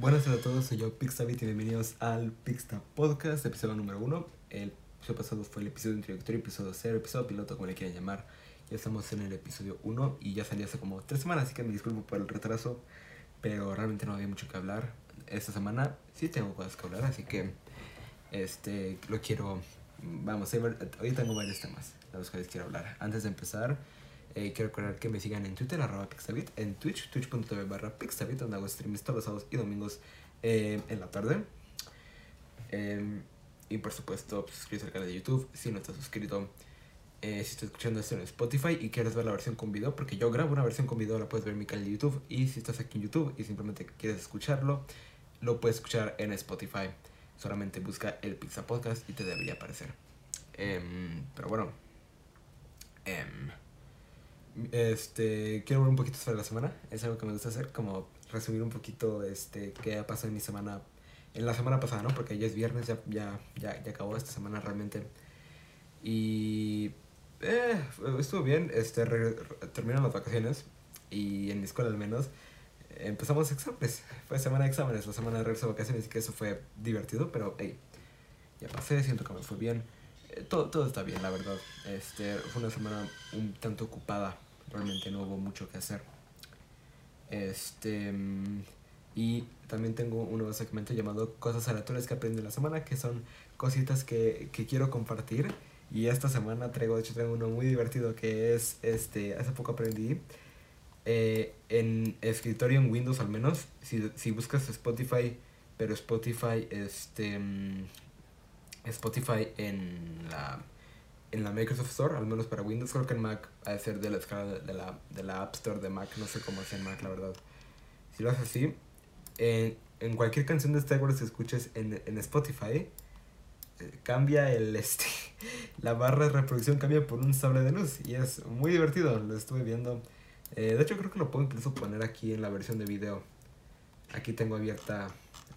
Buenas a todos, soy yo Pixabit y bienvenidos al Pixta Podcast, episodio número uno. El episodio pasado fue el episodio introductorio, episodio cero, episodio piloto, como le quieran llamar. Ya estamos en el episodio 1 y ya salió hace como tres semanas, así que me disculpo por el retraso, pero realmente no había mucho que hablar. Esta semana sí tengo cosas que hablar, así que este lo quiero. Vamos, hoy tengo varios temas de los cuales quiero hablar. Antes de empezar, eh, quiero recordar que me sigan en Twitter, arroba Pixabit, en Twitch, twitch.tv barra Pixabit, donde hago streams todos los sábados y domingos eh, en la tarde. Eh, y por supuesto, suscríbete al canal de YouTube si no estás suscrito. Eh, si estás escuchando esto en Spotify y quieres ver la versión con video, porque yo grabo una versión con video, la puedes ver en mi canal de YouTube. Y si estás aquí en YouTube y simplemente quieres escucharlo, lo puedes escuchar en Spotify. Solamente busca el Pizza Podcast y te debería aparecer. Em, pero bueno. Este, quiero hablar un poquito sobre la semana. Es algo que me gusta hacer, como resumir un poquito este, qué ha pasado en mi semana. En la semana pasada, ¿no? Porque ya es viernes, ya, ya, ya, ya acabó esta semana realmente. Y eh, estuvo bien, este, terminaron las vacaciones y en mi escuela al menos empezamos exámenes. Fue semana de exámenes, la semana de regreso de vacaciones y que eso fue divertido, pero hey, ya pasé, siento que me fue bien. Eh, todo, todo está bien, la verdad. Este, fue una semana un tanto ocupada, realmente no hubo mucho que hacer. Este, y también tengo un nuevo segmento llamado Cosas aleatorias que aprendí la semana, que son cositas que, que quiero compartir y esta semana traigo, de hecho traigo uno muy divertido que es, este, hace poco aprendí, eh, en escritorio en Windows al menos, si, si buscas Spotify, pero Spotify, este, mm, Spotify en la, en la Microsoft Store, al menos para Windows, creo que en Mac ha de ser de la escala de la, de la App Store de Mac, no sé cómo es en Mac, la verdad. Si lo haces así, en, en cualquier canción de Star Wars que escuches en, en Spotify, cambia el este la barra de reproducción cambia por un sable de luz y es muy divertido lo estuve viendo. Eh, de hecho creo que lo puedo incluso poner aquí en la versión de video. Aquí tengo abierta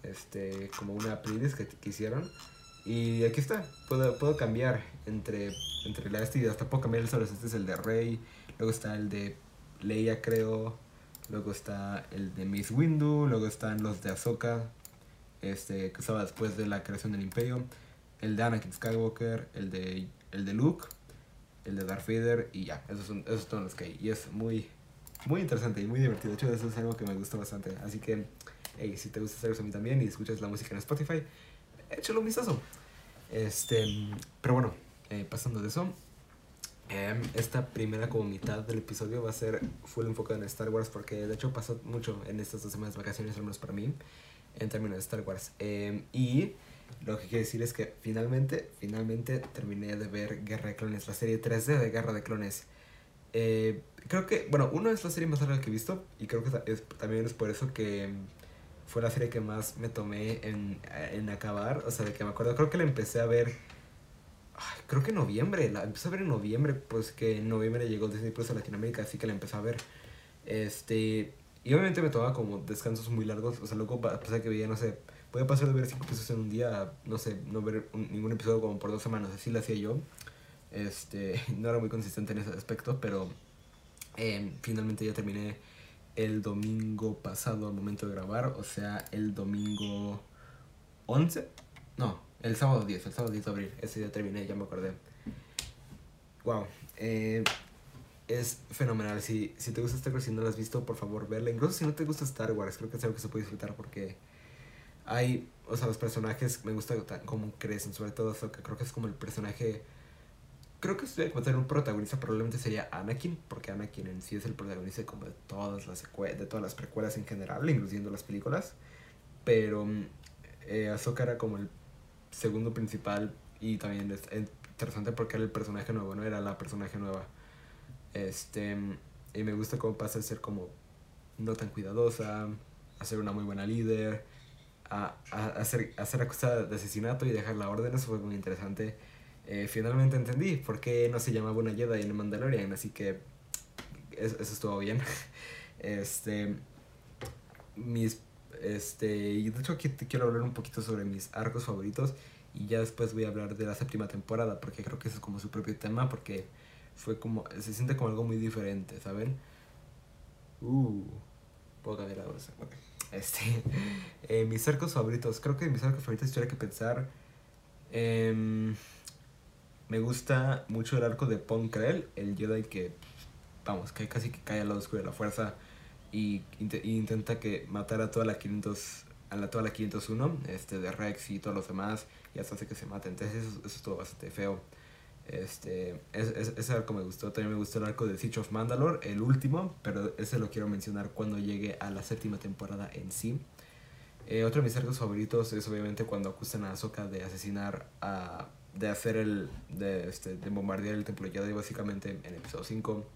este como una playlist que, que hicieron y aquí está puedo, puedo cambiar entre entre la este y hasta puedo cambiar el sable este es el de Rey luego está el de Leia creo luego está el de Miss Windu luego están los de Ahsoka este que estaba después de la creación del imperio el de Anakin Skywalker, el de, el de Luke, el de Darth Vader y ya, esos son, esos son los que hay. Y es muy, muy interesante y muy divertido. De hecho, eso es algo que me gusta bastante. Así que, hey, si te gusta hacer eso a mí también y escuchas la música en Spotify, échalo un vistazo. Este, pero bueno, eh, pasando de eso, eh, esta primera como mitad del episodio va a ser full enfocado en Star Wars porque de hecho pasó mucho en estas dos semanas de vacaciones, al menos para mí, en términos de Star Wars. Eh, y lo que quiero decir es que finalmente, finalmente terminé de ver Guerra de Clones, la serie 3D de Guerra de Clones. Eh, creo que, bueno, uno es la serie más larga que he visto y creo que es, también es por eso que fue la serie que más me tomé en, en acabar. O sea, de que me acuerdo, creo que la empecé a ver, creo que en noviembre, la empecé a ver en noviembre, pues que en noviembre llegó Disney Plus a Latinoamérica, así que la empecé a ver. Este, y obviamente me tomaba como descansos muy largos, o sea, luego pasé que veía, no sé, Puede pasar de ver cinco episodios en un día, no sé, no ver ningún episodio como por dos semanas, así lo hacía yo. Este, no era muy consistente en ese aspecto, pero em, finalmente ya terminé el domingo pasado al momento de grabar, o sea, el domingo 11, no, el sábado 10, el sábado 10 de abril, ese día terminé, ya me acordé. Wow, eh, es fenomenal, si, si te gusta Star Wars y no lo has visto, por favor, verla, incluso si no te gusta Star Wars, creo que es algo que se puede disfrutar porque hay, o sea, los personajes me gusta cómo crecen, sobre todo creo que es como el personaje... Creo que si voy a un protagonista probablemente sería Anakin, porque Anakin en sí es el protagonista como de todas las, de todas las precuelas en general, incluyendo las películas. Pero eh, Ahsoka era como el segundo principal y también es interesante porque era el personaje nuevo, ¿no? Era la personaje nueva. Este, y me gusta cómo pasa a ser como no tan cuidadosa, a ser una muy buena líder a, a, a, ser, a ser acusada de asesinato y dejar la orden, eso fue muy interesante. Eh, finalmente entendí por qué no se llamaba una Jedi en Mandalorian, así que eso, estuvo bien. este, mis, este, y de hecho aquí te quiero hablar un poquito sobre mis arcos favoritos y ya después voy a hablar de la séptima temporada porque creo que eso es como su propio tema porque fue como, se siente como algo muy diferente, ¿saben? Uh, puedo cambiar la Este, eh, mis arcos favoritos. Creo que mis arcos favoritos tuviera que pensar. Em, me gusta mucho el arco de Ponkrell, el Jedi que, vamos, que casi que cae al lado oscuro de la fuerza y, intenta que matar a toda la 500 a la toda la 501 este de Rex y todos los demás y hasta hace que se maten. Entonces eso, eso es todo bastante feo. Este es, ese arco me gustó. También me gustó el arco de Siege of Mandalore el último pero ese lo quiero mencionar cuando llegue a la séptima temporada en sí. Eh, otro de mis arcos favoritos es obviamente cuando acusan a Ahsoka de asesinar a de hacer el de, este, de bombardear el templo Jedi básicamente en episodio 5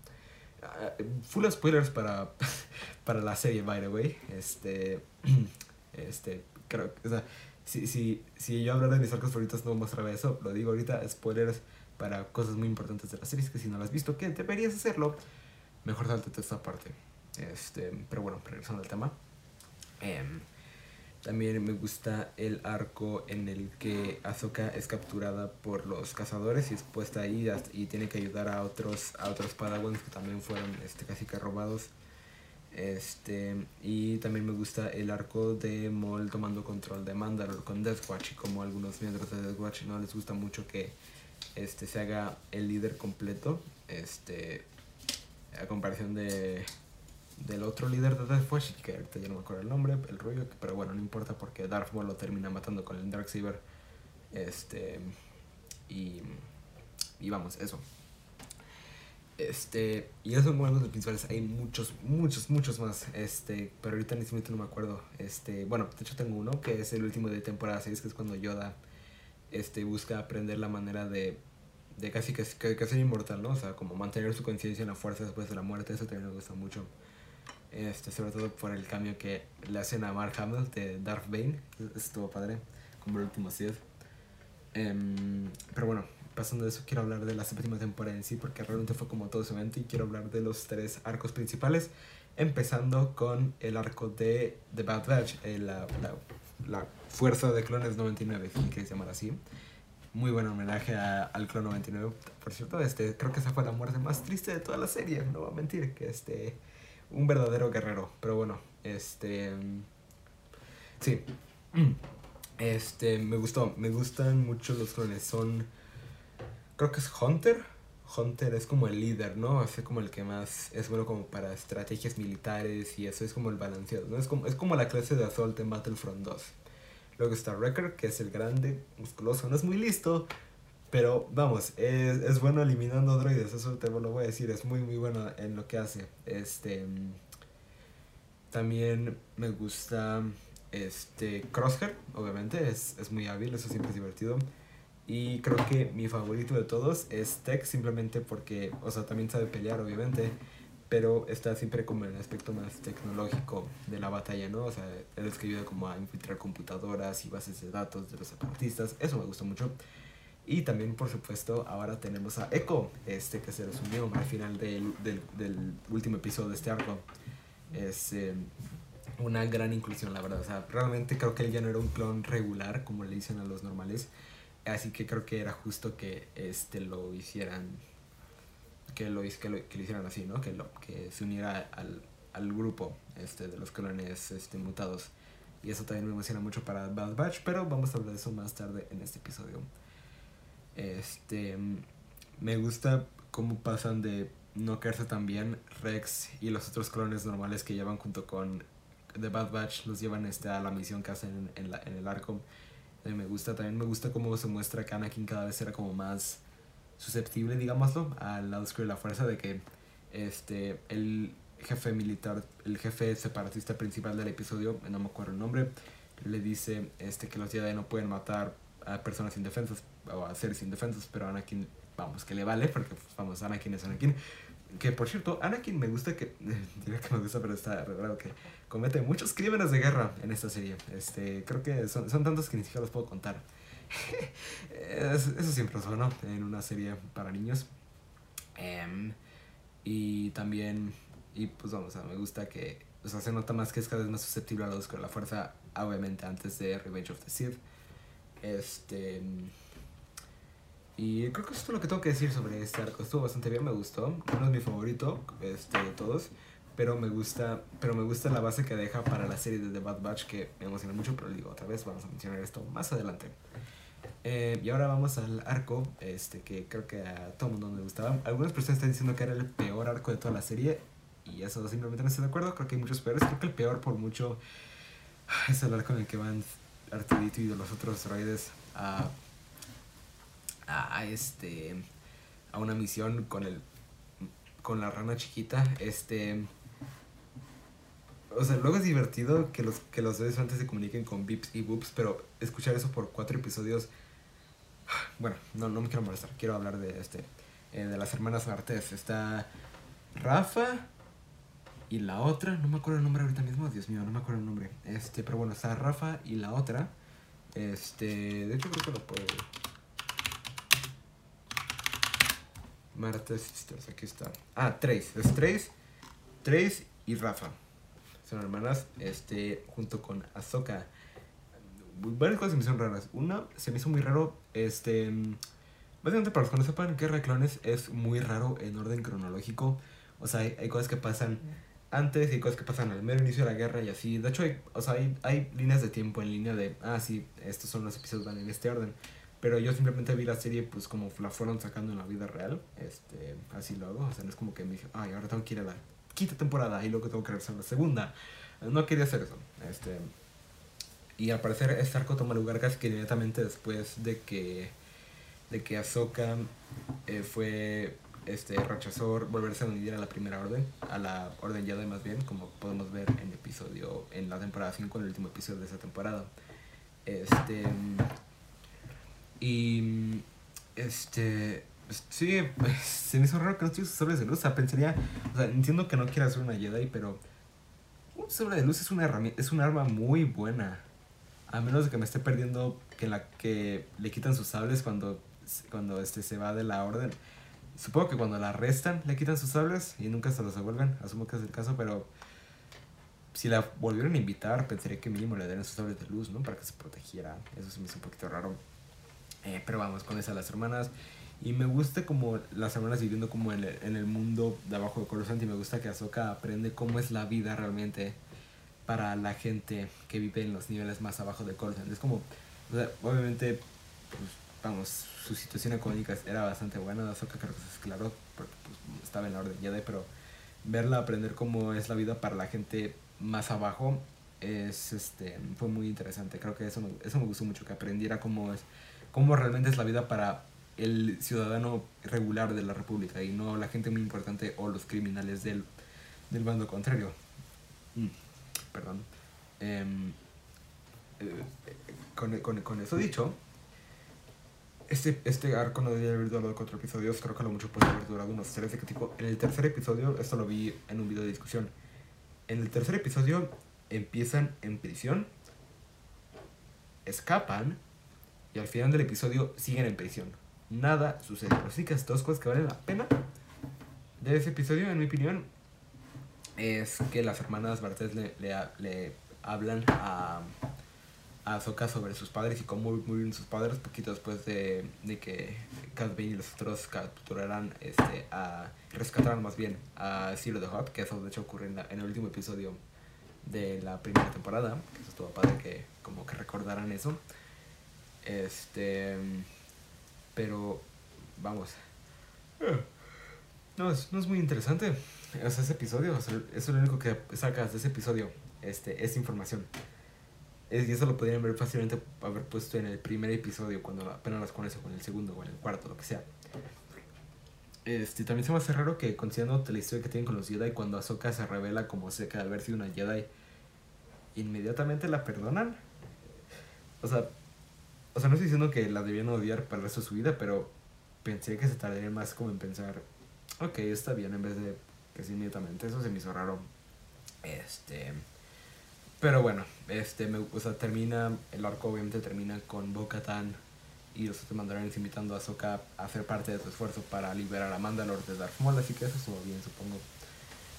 Ah, full spoilers para, para la serie, by the way. Este, este, creo, o sea, si, si, si yo hablara de mis arcos favoritos no mostraba eso, lo digo ahorita, spoilers para cosas muy importantes de la serie, que si no lo has visto, que deberías hacerlo, mejor salte esta parte. Este, pero bueno, regresando al tema. Eh, también me gusta el arco en el que Ahsoka es capturada por los cazadores y es puesta ahí y tiene que ayudar a otros a otros padawans que también fueron este casi que robados. Este, y también me gusta el arco de Maul tomando control de Mandalore con Deathwatch y como algunos miembros de Deathwatch no les gusta mucho que este se haga el líder completo, este a comparación de del otro líder de Death Force, que ahorita ya no me acuerdo el nombre, el rollo, pero bueno, no importa porque Darth Maul lo termina matando con el Darksaber. Este. Y. Y vamos, eso. Este. Y esos son como los principales. Hay muchos, muchos, muchos más. Este. Pero ahorita en este momento no me acuerdo. Este. Bueno, de hecho tengo uno que es el último de temporada 6, que es cuando Yoda. Este. Busca aprender la manera de. De casi que, que, que ser inmortal, ¿no? O sea, como mantener su conciencia en la fuerza después de la muerte. Eso también me gusta mucho este, sobre todo por el cambio que le hacen a Mark Hamill de Darth Bane, estuvo padre, como el último Sith. Em, pero bueno, pasando de eso, quiero hablar de la séptima temporada en sí, porque realmente fue como todo ese evento, y quiero hablar de los tres arcos principales, empezando con el arco de The Bad Batch, eh, la, Fuerza de Clones 99, si quieres llamar así. Muy buen homenaje a, al Clon 99. Por cierto, este, creo que esa fue la muerte más triste de toda la serie, no voy a mentir, que este un verdadero guerrero. Pero bueno, este. Sí. Este, me gustó. Me gustan mucho los clones. Son. Creo que es Hunter. Hunter es como el líder, ¿no? Es como el que más es bueno como para estrategias militares y eso es como el balanceado, ¿no? Es como, es como la clase de Assault en Battlefront 2. Luego está Wrecker, que es el grande, musculoso, no es muy listo, pero vamos, es, es bueno eliminando droides, eso te lo voy a decir, es muy muy bueno en lo que hace. Este también me gusta este Crosshair, obviamente, es, es muy hábil, eso siempre es divertido. Y creo que mi favorito de todos es Tech, simplemente porque, o sea, también sabe pelear, obviamente, pero está siempre como en el aspecto más tecnológico de la batalla, ¿no? O sea, él es que ayuda como a infiltrar computadoras y bases de datos de los separatistas, eso me gusta mucho. Y también, por supuesto, ahora tenemos a Echo, este que se resumió al final del, del, del último episodio de este arco. Es eh, una gran inclusión, la verdad. O sea, realmente creo que él ya no era un clon regular, como le dicen a los normales. Así que creo que era justo que este lo hicieran. Que lo, que lo, que lo hicieran así, ¿no? Que, lo, que se uniera al, al grupo este, de los clones este, mutados. Y eso también me emociona mucho para Bad Batch, pero vamos a hablar de eso más tarde en este episodio. Este, me gusta cómo pasan de no quedarse tan bien Rex y los otros clones normales que llevan junto con The Bad Batch los llevan este, a la misión que hacen en, la, en el arco. me gusta, también me gusta cómo se muestra que Anakin cada vez era como más susceptible, digámoslo, al lado oscuro de la fuerza de que este, el jefe militar, el jefe separatista principal del episodio, no me acuerdo el nombre, le dice este, que los Jedi no pueden matar a personas indefensas o a seres indefensos, pero Anakin, vamos, que le vale, porque pues, vamos, Anakin es Anakin. Que por cierto, Anakin me gusta que, diré que me gusta, pero está raro que comete muchos crímenes de guerra en esta serie. Este, creo que son, son tantos que ni siquiera los puedo contar. eso siempre es bueno en una serie para niños. Em, y también, y pues vamos, a me gusta que, o sea, se nota más que es cada vez más susceptible a la con la fuerza, obviamente antes de Revenge of the Sith. Este. Y creo que eso es todo lo que tengo que decir sobre este arco. Estuvo bastante bien, me gustó. No es mi favorito este, de todos. pero me gusta pero me gusta la base que deja para la serie de The Bad Batch que me emociona mucho pero digo otra vez vamos a mencionar esto más adelante eh, y ahora vamos al arco este que creo que a todo el mundo me gustaba algunas personas están diciendo que era el peor arco de toda la serie y eso simplemente no estoy de acuerdo creo que hay muchos peores creo que el peor por mucho es el arco en el que van Arturito y los otros droides a, a, este a una misión con el con la rana chiquita este o sea, luego es divertido que los, que los dos antes se comuniquen con Bips y Boops, pero escuchar eso por cuatro episodios. Bueno, no, no me quiero molestar. Quiero hablar de este. eh, de las hermanas Martés. Está Rafa y la otra. No me acuerdo el nombre ahorita mismo. Dios mío, no me acuerdo el nombre. Este, pero bueno, está Rafa y la otra. Este. De hecho, creo que lo puedo. Martes Sisters, aquí está. Ah, Trace. Es Trace, Trace y Rafa son hermanas, este, junto con Ahsoka. Varias cosas se me hicieron raras. Una, se me hizo muy raro, este... Básicamente, para los que no sepan, Guerra de Clones es muy raro en orden cronológico. O sea, hay cosas que pasan antes y cosas que pasan al mero inicio de la guerra y así. De hecho, hay, o sea, hay, hay líneas de tiempo en línea de, ah, sí, estos son los episodios, van en este orden. Pero yo simplemente vi la serie, pues, como la fueron sacando en la vida real. Este, así lo hago. O sea, no es como que me dije, ay, ahora tengo que ir a la quinta temporada y luego tengo que regresar a la segunda. No quería hacer eso. Este, y al parecer este arco toma lugar casi que inmediatamente después de que, de que Ahsoka eh, fue, este, rechazó volverse a unir a la primera orden, a la orden Jedi más bien, como podemos ver en el episodio, en la temporada 5, en el último episodio de esa temporada. Este, y, este, Sí, pues, se me hizo raro que no tuviese sables de luz. O sea, pensaría. O sea, entiendo que no quiera ser una Jedi, pero. Un sable de luz es una herramienta. Es un arma muy buena. A menos de que me esté perdiendo que la que le quitan sus sables cuando, cuando este se va de la orden. Supongo que cuando la arrestan le quitan sus sables y nunca se los devuelven. Asumo que es el caso, pero. Si la volvieron a invitar, pensaría que mínimo le darían sus sables de luz, ¿no? Para que se protegiera. Eso se me hizo un poquito raro. Eh, pero vamos, con esas las hermanas. Y me gusta como las hermanas viviendo como en el, en el mundo de abajo de Coruscant y me gusta que Ahsoka aprende cómo es la vida realmente para la gente que vive en los niveles más abajo de Coruscant. Es como, o sea, obviamente, pues, vamos, su situación económica era bastante buena. Ahsoka creo que eso es claro, porque pues, estaba en la Orden Jedi, pero verla aprender cómo es la vida para la gente más abajo es, este, fue muy interesante. Creo que eso me, eso me gustó mucho, que aprendiera cómo es, cómo realmente es la vida para el ciudadano regular de la república y no la gente muy importante o los criminales del, del bando contrario. Mm, perdón. Em, eh, con, con, con, eso dicho, este, este arco no debería haber durado cuatro episodios, creo que lo mucho puede haber durado unos tres de qué tipo. En el tercer episodio, esto lo vi en un video de discusión, en el tercer episodio empiezan en prisión, escapan y al final del episodio siguen en prisión nada sucede. Así que dos cosas que valen la pena de ese episodio, en mi opinión, es que las hermanas Bartés le, le, le hablan a, a Ahsoka sobre sus padres y cómo murieron sus padres poquito después de, de que Cad y los otros capturaran, este, a, rescataran más bien a Zero the Hot, que eso de hecho ocurre en, el último episodio de la primera temporada, que eso estuvo padre que como que recordaran eso. Este... Pero, vamos. No es, no es muy interesante. ese episodio, eso es lo único que sacas de ese episodio. Este, es información. Es, y eso lo podrían ver fácilmente haber puesto en el primer episodio, cuando apenas las conoces, o en el segundo, o en el cuarto, lo que sea. Este, también se me hace raro que considerando la historia que tienen con los Jedi, cuando Ahsoka se revela como seca de haber sido una Jedi, inmediatamente la perdonan. O sea, o sea, no estoy diciendo que la debían odiar para el resto de su vida, pero pensé que se tardaría más como en pensar, ok, está bien, en vez de que sí inmediatamente. Eso se me hizo raro. Este. Pero bueno, este, me, o sea, termina, el arco obviamente termina con Bo-Katan y los otros mandalorianos invitando a Ahsoka a hacer parte de su esfuerzo para liberar a Mandalore de Darth Maul, así que eso estuvo bien, supongo.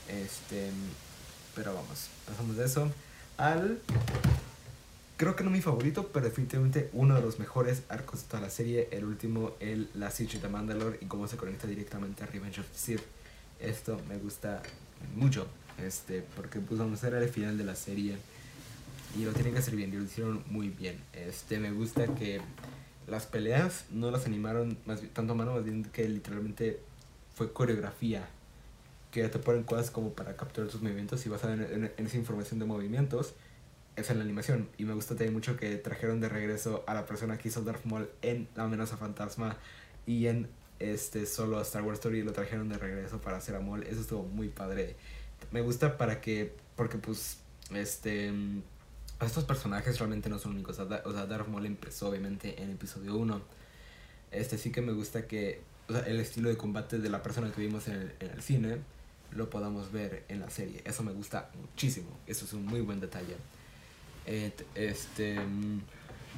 Este, pero vamos, pasamos de eso al creo que no mi favorito, pero definitivamente uno de los mejores arcos de toda la serie. El último, el La Siege de Mandalore y cómo se conecta directamente a Revenge of the Sith. Esto me gusta mucho. Este, porque pues vamos a era el final de la serie. Y lo tienen que hacer bien, y lo hicieron muy bien. Este, me gusta que las peleas no las animaron más tanto a mano, más bien que literalmente fue coreografía. Que te ponen cosas como para capturar tus movimientos y basada en, en, esa información de movimientos, es en la animación. Y me gusta también mucho que trajeron de regreso a la persona que hizo Darth Maul en La amenaza fantasma y en este solo Star Wars Story lo trajeron de regreso para hacer a Maul. Eso estuvo muy padre. Me gusta para que, porque pues, este estos personajes realmente no son únicos. O sea, Darth Maul empezó obviamente en episodio 1. Este sí que me gusta que o sea, el estilo de combate de la persona que vimos en el, en el, cine lo podamos ver en la serie. Eso me gusta muchísimo. Eso es un muy buen detalle. este mm,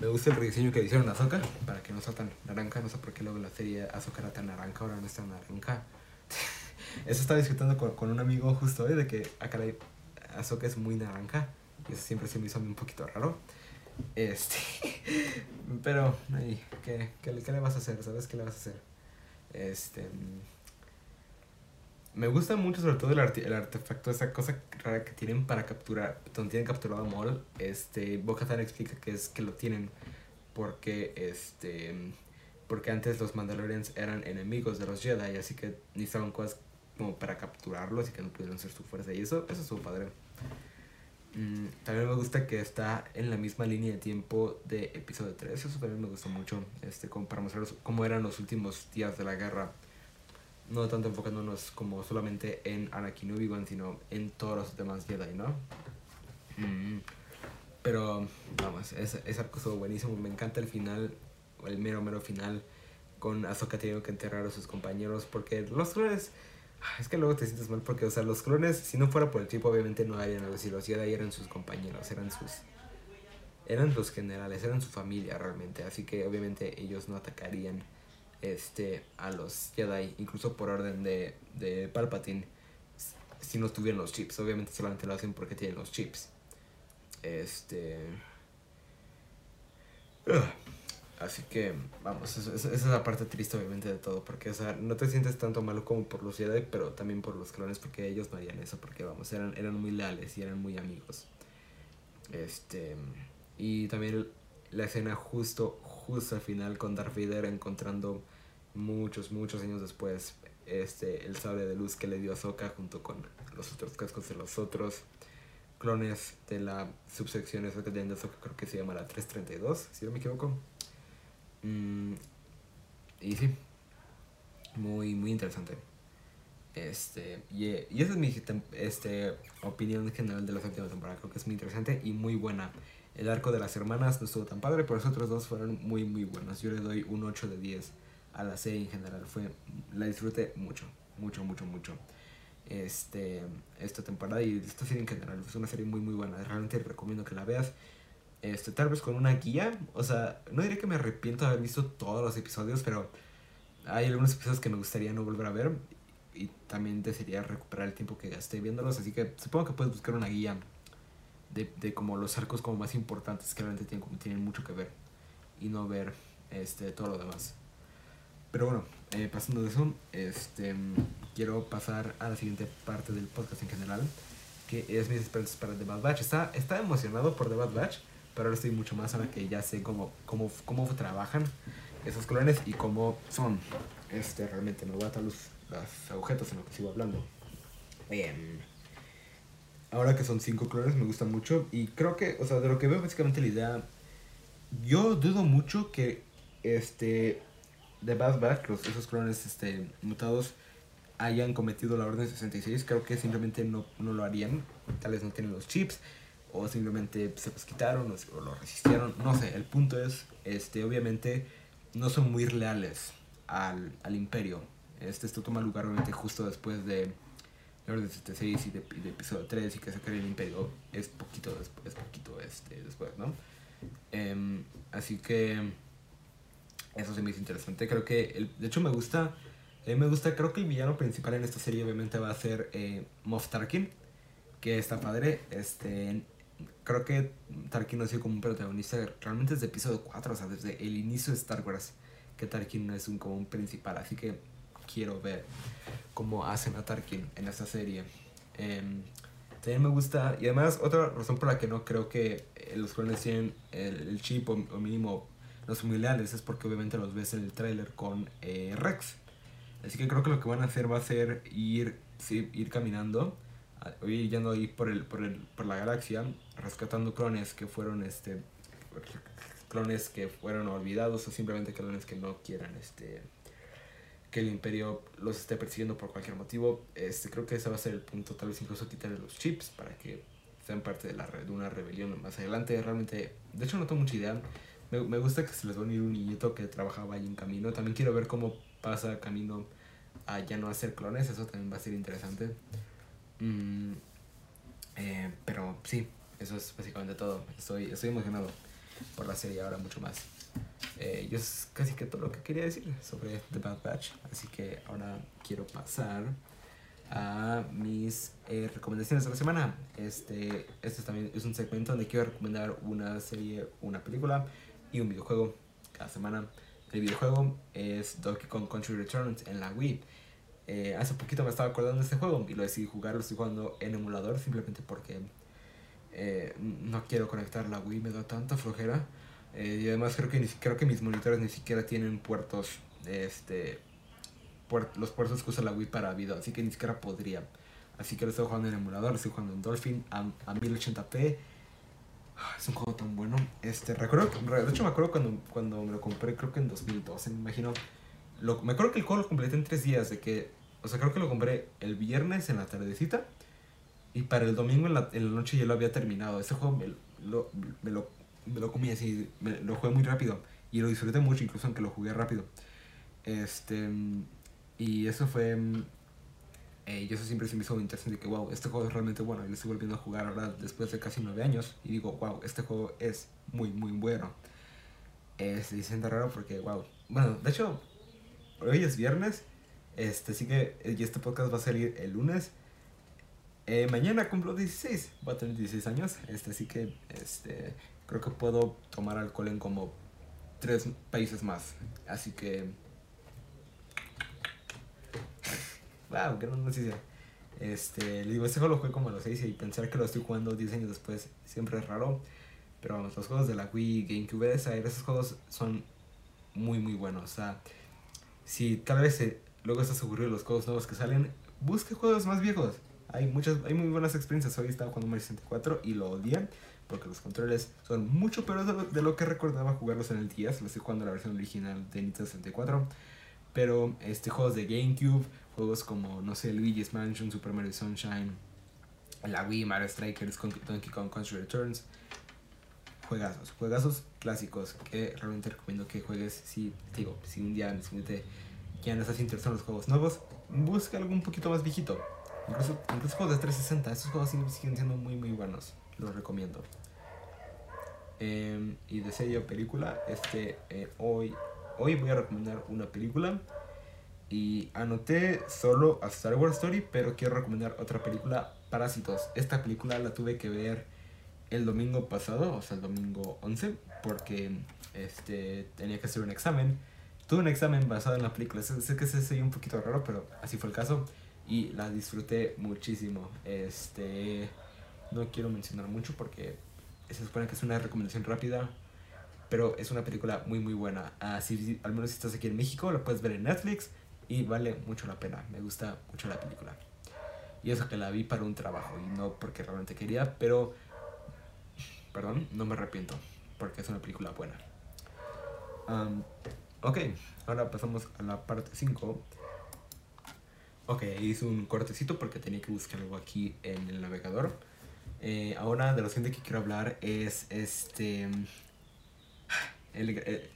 me gusta el rediseño que hicieron a Ahsoka para que no sea tan naranja. No sé por qué luego la serie Ahsoka era tan naranja, ahora no está naranja. Eso estaba discutiendo con, con, un amigo justo hoy de que acá ah, Ahsoka es muy naranja. Y eso siempre se me hizo un poquito raro. Este. Pero, ay, ¿qué, qué, le vas a hacer? ¿Sabes qué le vas a hacer? Este. Me gusta mucho, sobre todo, el, arte, el artefacto, esa cosa rara que tienen para capturar. Donde tienen capturado a Maul. Este. Bo-Katan explica que es que lo tienen porque, este. Porque antes los Mandalorians eran enemigos de los Jedi, así que necesitaban cosas como para capturarlos y que no pudieron ser su fuerza. Y eso, eso es su padre. Mm, también me gusta que está en la misma línea de tiempo de episodio 3. Eso también me gustó mucho. Este, como para mostrar cómo eran los últimos días de la guerra. No tanto enfocándonos como solamente en Anakin Obi-Wan, sino en todos los demás Jedi, ¿no? Mm, pero, vamos, esa, esa cosa buenísimo. Me encanta el final, el mero, mero final, con Ahsoka teniendo que enterrar a sus compañeros. Porque los clones es que luego te sientes mal porque, o sea, los clones, si no fuera por el tipo, obviamente no harían algo así. Los Jedi eran sus compañeros, eran sus. Eran los generales, eran su familia realmente. Así que, obviamente, ellos no atacarían este, a los Jedi, incluso por orden de, de Palpatine, si no tuvieran los chips. Obviamente, solamente lo hacen porque tienen los chips. Este. Así que, vamos, esa es la parte triste obviamente de todo, porque, o sea, no te sientes tanto malo como por los Jedi, pero también por los clones, porque ellos no harían eso, porque, vamos, eran, eran muy leales y eran muy amigos. Este, y también la escena justo, justo al final con Darth Vader encontrando muchos, muchos años después, este, el sable de luz que le dio a Ahsoka junto con los otros cascos de los otros clones de la subsección esa que tienen de Ahsoka, creo que se llama la 332, si no me equivoco. Mm, y sí, muy, muy interesante. Este, y, y esa es mi este, opinión general de la última temporada. Creo que es muy interesante y muy buena. El arco de las hermanas no estuvo tan padre, pero los otros dos fueron muy, muy buenos. Yo le doy un 8 de 10 a la serie en general. Fue, la disfruté mucho, mucho, mucho, mucho. Este, esta temporada y esta serie en general. Es una serie muy, muy buena. Realmente recomiendo que la veas. Este, tal vez con una guía. O sea, no diré que me arrepiento de haber visto todos los episodios, pero hay algunos episodios que me gustaría no volver a ver. Y también desearía recuperar el tiempo que gasté viéndolos. Así que supongo que puedes buscar una guía de, de como los arcos como más importantes que realmente tienen, tienen mucho que ver. Y no ver este, todo lo demás. Pero bueno, eh, pasando de eso, este, quiero pasar a la siguiente parte del podcast en general. Que es mis esperanzas para The Bad Batch. Está, está emocionado por The Bad Batch pero ahora estoy mucho más ahora que ya sé cómo, cómo, cómo trabajan esos clones y cómo son. Este, realmente me voy a atar los, los agujetos en lo que sigo hablando. Bien. Ahora que son cinco clones me gusta mucho y creo que, o sea, de lo que veo básicamente la idea, yo dudo mucho que este de Bad Batch, los, esos clones este, mutados, hayan cometido la Orden 66. Creo que simplemente no, no lo harían. Tal vez no tienen los chips o simplemente se los quitaron o, lo resistieron, no sé, el punto es, este, obviamente no son muy leales al, al imperio. Este, esto toma lugar obviamente justo después de Orden 76 y de, y de episodio 3 y que se crea el imperio es poquito, es poquito este, después, ¿no? Em, así que eso se me hizo interesante. Creo que, el, de hecho me gusta, me gusta, creo que el villano principal en esta serie obviamente va a ser eh, Moff Tarkin, que está padre. Este, creo que Tarkin no ha sido como un protagonista realmente desde episodio 4, o sea, desde el inicio de Star Wars, que Tarkin no es un, como un principal, así que quiero ver cómo hacen a Tarkin en esta serie. Em, también me gusta, y además otra razón por la que no creo que eh, los clones tienen el, chip o, mínimo los familiares es porque obviamente los ves en el tráiler con eh, Rex. Así que creo que lo que van a hacer va a ser ir, ir caminando, ir yendo ahí por, el, por, el, por la galaxia, rescatando clones que fueron este clones que fueron olvidados o simplemente clones que no quieran este que el imperio los esté persiguiendo por cualquier motivo. Este, creo que ese va a ser el punto, tal vez incluso quitarle los chips para que sean parte de, la, de una rebelión más adelante. Realmente, de hecho no tengo mucha idea. Me, me gusta que se les va a unir un niñito que trabajaba ahí en camino. También quiero ver cómo pasa camino a ya no hacer clones, eso también va a ser interesante. Mm, eh, pero sí, eso es básicamente todo. Estoy, estoy emocionado por la serie ahora mucho más. Eh, yo es casi que todo lo que quería decir sobre The Bad Batch. Así que ahora quiero pasar a mis eh, recomendaciones de la semana. Este, este también es un segmento donde quiero recomendar una serie, una película y un videojuego cada semana. El videojuego es Donkey Kong Country Returns en la Wii. Eh, hace poquito me estaba acordando de este juego y lo decidí jugar, lo estoy jugando en emulador simplemente porque no quiero conectar la Wii, me da tanta flojera. Eh, y además creo que, ni, creo que mis monitores ni siquiera tienen puertos, este, los puertos que usa la Wii para video, así que ni siquiera podría. Así que lo estoy jugando en emulador, estoy jugando en Dolphin a, a 1080p. Ah, es un juego tan bueno. Este, recuerdo, de hecho me acuerdo cuando, cuando me lo compré, creo que en 2012, me imagino. Lo, me acuerdo que el juego lo completé en tres días, de que, o sea, creo que lo compré el viernes en la tardecita y para el domingo en la, en la noche ya lo había terminado. Ese juego me lo, me lo me lo comí así, me, lo jugué muy rápido y lo disfruté mucho, incluso aunque lo jugué rápido. Este, y eso fue, eh, y eso siempre se me hizo interesante, que wow, este juego es realmente bueno, y lo estoy volviendo a jugar ahora después de casi nueve años, y digo, wow, este juego es muy, muy bueno. Eh, se siente raro porque, wow, bueno, de hecho, hoy es viernes, este, así que, y este podcast va a salir el lunes. Eh, mañana cumplo 16, voy a tener 16 años, este, así que, este, creo que puedo tomar alcohol en como tres países más. Así que... wow, qué noticia. Este, le digo, este juego lo jugué como a los 6 y pensar que lo estoy jugando 10 años después siempre es raro. Pero vamos, los juegos de la Wii, GameCube, esos juegos son muy, muy buenos. O sea, si tal vez eh, luego estás aburrido de los juegos nuevos que salen, busque juegos más viejos. Hay muchas, hay muy buenas experiencias. Hoy estaba jugando Mario 64 y lo odié porque los controles son mucho peores de lo, que recordaba jugarlos en el 10. Lo estoy jugando la versión original de Nintendo 64. Pero este, juegos de GameCube, juegos como, no sé, Luigi's Mansion, Super Mario Sunshine, la Wii, Mario Strikers, Donkey Kong Country Returns. Juegazos, juegazos clásicos que realmente recomiendo que juegues. Si, digo, si un día ya no estás interesado en los juegos nuevos, busca algo un poquito más viejito. Incluso, incluso juegos de 360, estos juegos siguen siendo muy, muy buenos los recomiendo. Em, y de serie película, este, eh, hoy, hoy voy a recomendar una película. Y anoté solo a Star Wars Story, pero quiero recomendar otra película, Parásitos. Esta película la tuve que ver el domingo pasado, o sea, el domingo 11, porque este, tenía que hacer un examen. Tuve un examen basado en la película. Sé, que se soy un poquito raro, pero así fue el caso. Y la disfruté muchísimo. Este no quiero mencionar mucho porque se supone que es una recomendación rápida, pero es una película muy muy buena. Así, al menos si estás aquí en México, la puedes ver en Netflix y vale mucho la pena. Me gusta mucho la película. Y eso que la vi para un trabajo y no porque realmente quería, pero perdón, no me arrepiento porque es una película buena. ok, ahora pasamos a la parte 5. Ok, hice un cortecito porque tenía que buscar algo aquí en el navegador. Eh, ahora de lo siguiente que quiero hablar es este el, eh,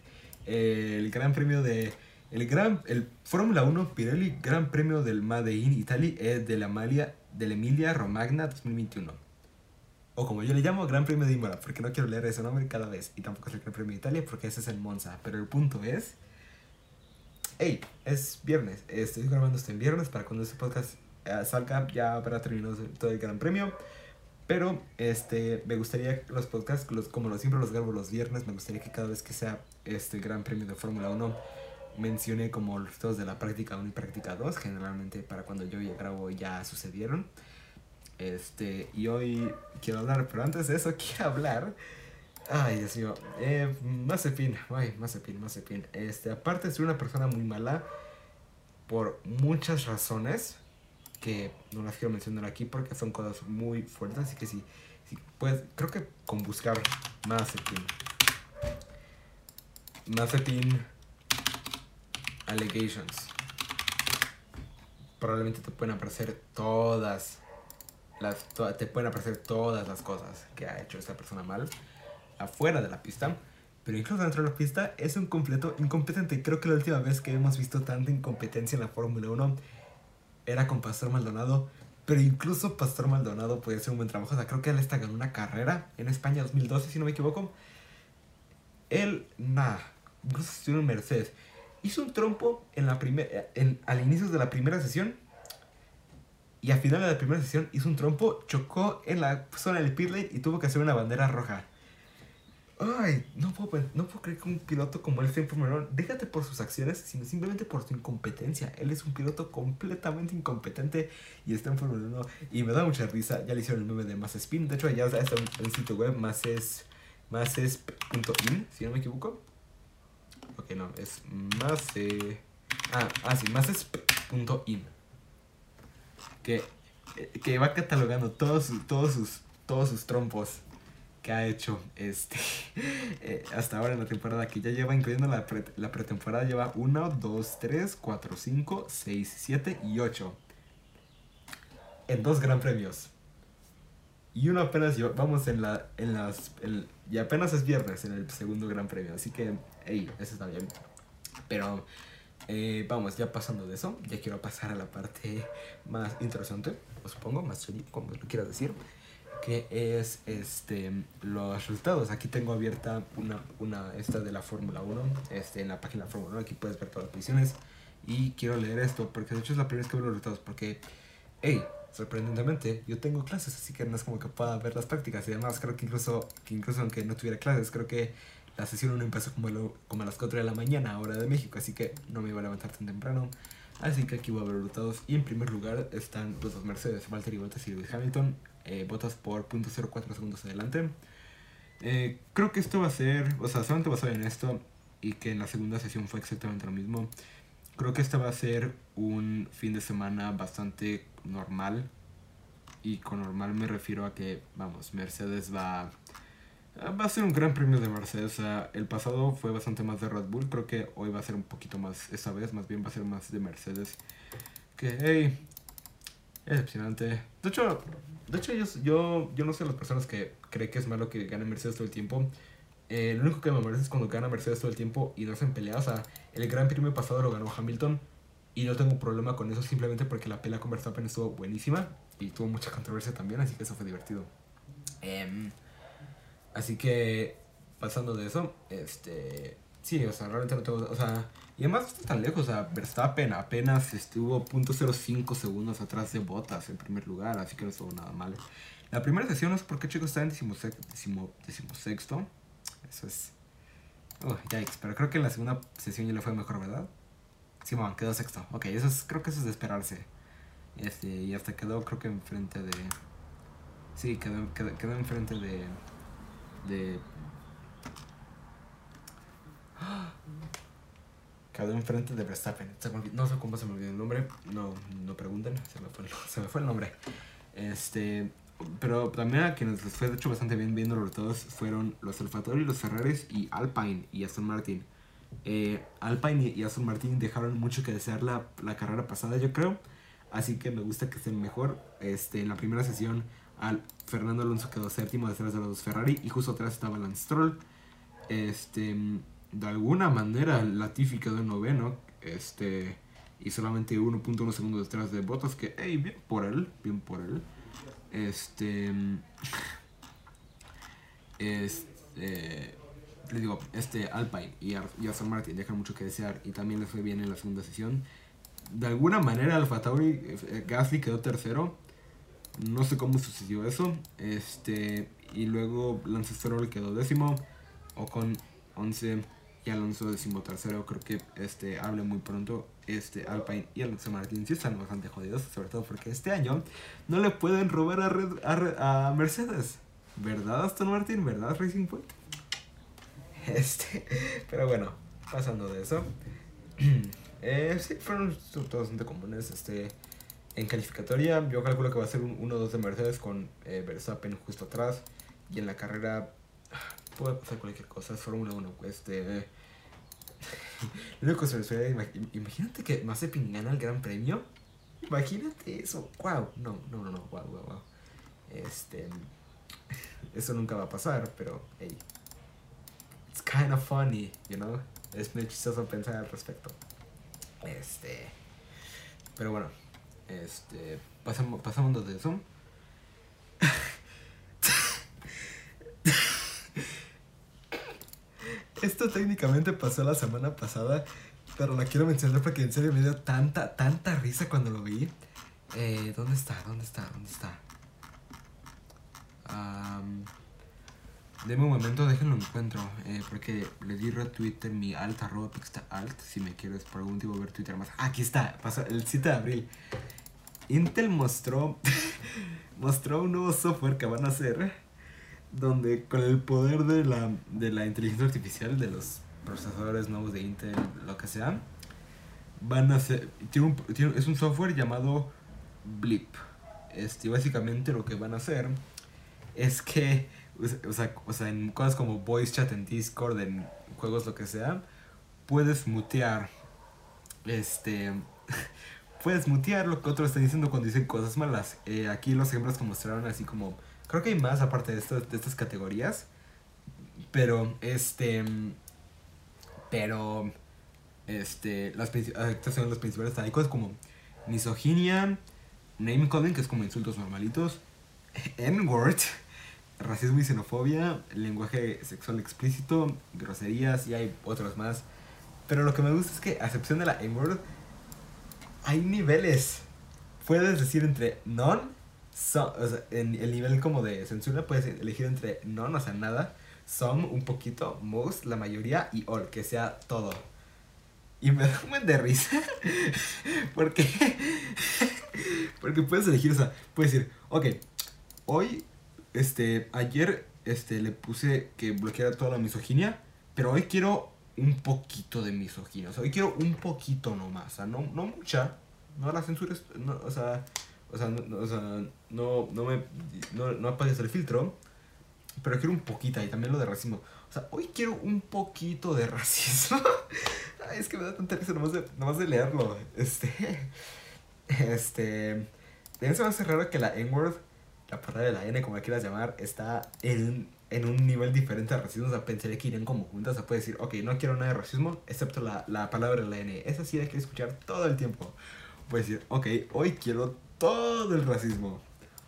el, gran premio de el gran el Fórmula 1 Pirelli Gran Premio del Made in Italy es de la de Emilia Romagna 2021 o como yo le llamo Gran Premio de Imola porque no quiero leer ese nombre cada vez y tampoco es el Gran Premio de Italia porque ese es el Monza pero el punto es hey es viernes estoy grabando este en viernes para cuando este podcast eh, salga ya habrá terminado todo el Gran Premio pero este, me gustaría los podcasts, los, como lo, siempre los grabo los viernes, me gustaría que cada vez que sea este Gran Premio de Fórmula 1 mencione como los resultados de la práctica 1 y práctica 2. Generalmente para cuando yo ya grabo ya sucedieron. Este, y hoy quiero hablar, pero antes de eso quiero hablar. Ay, Dios mío. Eh, Mazepin, ay, Mazepin, Mazepin. Este, aparte de ser una persona muy mala, por muchas razones, que no las quiero mencionar aquí porque son cosas muy fuertes, así que sí, sí pues creo que con buscar Mazepin. Mazepin Allegations. Probablemente te pueden aparecer todas las, te pueden aparecer todas las cosas que ha hecho esta persona mal afuera de la pista. Pero incluso dentro de la pista es un completo incompetente. Creo que la última vez que hemos visto tanta incompetencia en la Fórmula 1 era con Pastor Maldonado. Pero incluso Pastor Maldonado puede hacer un buen trabajo. O sea, creo que él está ganando una carrera en España 2012, si no me equivoco. Él, nada, incluso estuvo en Mercedes. Hizo un trompo en la en, al inicio de la primera sesión y al final de la primera sesión hizo un trompo, chocó en la zona del pit lane y tuvo que hacer una bandera roja. Ay, no puedo, no puedo creer que un piloto como él Fórmula 1, déjate por sus acciones, sino simplemente por su incompetencia. Él es un piloto completamente incompetente y está en Fórmula 1 y me da mucha risa. Ya le hicieron el meme de más spin. De hecho, ya está en el sitio web, más es, si no me equivoco. Ok, no, es más, eh, ah, ah, sí, más que, que va catalogando todos, todos, sus, todos sus trompos que ha hecho este eh, hasta ahora en la temporada que ya lleva incluyendo la, la pretemporada lleva 1, 2, 3, 4, 5, 6, 7 y 8 en dos gran premios. Y uno apenas vamos en la en las y apenas es viernes en el segundo gran premio así que hey, eso está bien. Pero eh, vamos, ya pasando de eso, ya quiero pasar a la parte más interesante, os supongo, más como lo quieras decir, que es este los resultados. Aquí tengo abierta una, una esta de la Fórmula 1, este, en la página de Fórmula 1, aquí puedes ver todas las posiciones. Y quiero leer esto, porque de hecho es la primera vez que veo los resultados, porque, hey, sorprendentemente, yo tengo clases, así que no es como que pueda ver las prácticas. Y además creo que incluso, que incluso aunque no tuviera clases, creo que la sesión 1 empezó como, a las 4 de la mañana, hora de México, así que no me iba a levantar tan temprano. Así que aquí voy a ver resultados. Y en primer lugar están los dos Mercedes, Valtteri Bottas y Lewis Hamilton. Eh, Bottas por .04 segundos adelante. Eh, creo que esto va a ser, o sea, solamente basado en esto y que en la segunda sesión fue exactamente lo mismo. Creo que este va a ser un fin de semana bastante normal. Y con normal me refiero a que, vamos, Mercedes va Va a ser un gran premio de Mercedes. el pasado fue bastante más de Red Bull. Creo que hoy va a ser un poquito más, esta vez más bien va a ser más de Mercedes. Que, hey, es decepcionante. De hecho, de hecho yo, yo, no sé las personas que creen que es malo que gane Mercedes todo el tiempo. Eh, lo único que me merece es cuando gana Mercedes todo el tiempo y no hacen peleas. O sea, el gran premio pasado lo ganó Hamilton. Y no tengo problema con eso simplemente porque la pelea con Verstappen estuvo buenísima. Y tuvo mucha controversia también, así que eso fue divertido. Eh, Así que, pasando de eso, este. Sí, o sea, realmente no tengo. O sea, y además está tan lejos. O sea, Verstappen apenas estuvo .05 segundos atrás de Bottas en primer lugar, así que no estuvo nada mal. La primera sesión no sé por qué chicos está en decimosexto. Eso es. Oh, yikes, pero creo que en la segunda sesión ya le fue mejor, ¿verdad? Sí, bueno, quedó sexto. Ok, eso es, creo que eso es de esperarse. Este, y hasta quedó, creo que enfrente de. Sí, quedó, quedó, quedó enfrente de de... Quedó enfrente de Verstappen. No sé cómo se me olvidó el nombre. No, no pregunten. Se me fue el, se me fue el nombre. Este... Pero también a quienes les fue de hecho bastante bien viendo los resultados fueron los Alfa y los Ferraris y Alpine y Aston Martin. Eh, Alpine y Aston Martin dejaron mucho que desear la, la, carrera pasada, yo creo. Así que me gusta que estén mejor. Este, en la primera sesión al Fernando Alonso quedó séptimo detrás de los dos Ferrari y justo atrás estaba Lance Stroll. Este, de alguna manera Latifi quedó en noveno. Este, y solamente 1.1 segundos detrás de Bottas que, hey, bien por él, bien por él. Este, este, les digo, este Alpine y, Aston Martin dejan mucho que desear y también les fue bien en la segunda sesión. De alguna manera Alfa Tauri, eh, Gasly quedó tercero no sé cómo sucedió eso. Este, y luego Lance Stroll quedó décimo. O con 11. y Alonso decimotercero. Creo que este hable muy pronto. Este Alpine y Alonso Martín sí están bastante jodidos, sobre todo porque este año no le pueden robar a, Red, a, a Mercedes. ¿Verdad, Aston Martin? ¿Verdad, Racing Point? Este, pero bueno, pasando de eso. eh, sí, fueron todos bastante comunes. Este, en calificatoria, yo calculo que va a ser un 1-2 de Mercedes con eh, Verstappen justo atrás. Y en la carrera, puede pasar cualquier cosa, es Fórmula 1. Este, lo único que se me imagínate que Mazepin gana el Gran Premio. Imagínate eso. Wow, no, no, no, no, wow, wow, wow. Este, eso nunca va a pasar, pero hey, it's kind of funny, you know? Es muy chistoso pensar al respecto. Este, pero bueno, este, pasamos, pasamos de eso. Esto técnicamente pasó la semana pasada, pero la quiero mencionar porque en serio me dio tanta, tanta risa cuando lo vi. Eh, ¿Dónde está? ¿Dónde está? ¿Dónde está? Um, deme un momento, déjenlo encuentro. Eh, porque le di retweet en mi alt arroba pixta alt. Si me quieres por algún motivo ver Twitter más. aquí está, pasó el 7 de abril. Intel mostró, mostró un nuevo software que van a hacer. Donde con el poder de la, de la inteligencia artificial, de los procesadores nuevos de Intel, lo que sea, van a hacer. Tiene un, es un software llamado Blip. Este, básicamente lo que van a hacer es que, o sea, o sea, en cosas como voice chat en Discord, en juegos, lo que sea, puedes mutear, este, puedes mutear lo que otros están diciendo cuando dicen cosas malas. Eh, aquí los ejemplos que mostraron así como, creo que hay más aparte de, esto, de estas categorías, pero, este, pero, este, las, estas son las principales, hay cosas como misoginia, name calling, que es como insultos normalitos, N-word, racismo y xenofobia, lenguaje sexual explícito, groserías y hay otros más. Pero lo que me gusta es que, a excepción de la N-word, hay niveles. Puedes decir entre non, so, o sea, en el nivel como de censura, puedes elegir entre non, o sea, nada, some, un poquito, most, la mayoría y all, que sea todo. Y me da un de risa. porque. porque puedes elegir, o sea, puedes decir, ok, hoy, este, ayer, este, le puse que bloqueara toda la misoginia, pero hoy quiero un poquito de misoginia, o sea, hoy quiero un poquito nomás, o sea, no, no mucha, no la censures, no, o sea, o sea, no, o sea, no, no me, no, no apagues el filtro, pero quiero un poquito, y también lo de racismo, o sea, hoy quiero un poquito de racismo, Ay, es que me da tanta risa nomás de, nomás de leerlo, este, este, también se me hace raro que la N-word la palabra de la N, como la quieras llamar, está en, en un nivel diferente de racismo. O sea, pensaría que irían como juntas. O sea, puede decir, ok, no quiero nada de racismo, excepto la, la palabra la N. Esa sí hay que escuchar todo el tiempo. Puede decir, ok, hoy quiero todo el racismo.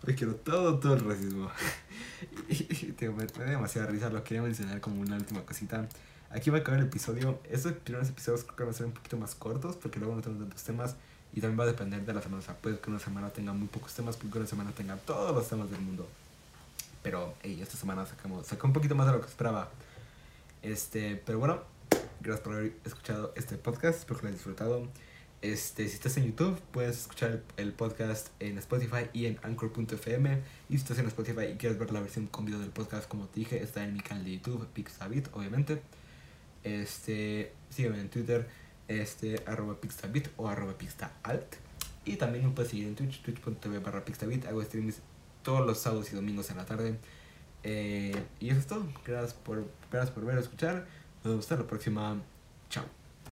Hoy quiero todo, todo el racismo. y, me, da demasiada risa. Lo quería mencionar como una última cosita. Aquí va a acabar el episodio. Estos primeros episodios creo que van a ser un poquito más cortos porque luego no tengo tantos temas. Y también va a depender de la semana. O sea, puede que una semana tenga muy pocos temas, puede que una semana tenga todos los temas del mundo. Pero, hey, esta semana sacamos, sacó un poquito más de lo que esperaba. Este, pero bueno, gracias por haber escuchado este podcast. Espero que lo hayas disfrutado. Este, si estás en YouTube, puedes escuchar el, podcast en Spotify y en Anchor.fm. Y si estás en Spotify y quieres ver la versión con video del podcast, como te dije, está en mi canal de YouTube, Pixabit, obviamente. Este, sígueme en Twitter este, arroba pixtabit o arroba pixtaalt. Y también me puedes seguir en Twitch, twitch.tv barra pixtabit. Hago streams todos los sábados y domingos en la tarde. Eh, y eso es todo. Gracias por, por ver escuchar. Nos vemos hasta la próxima.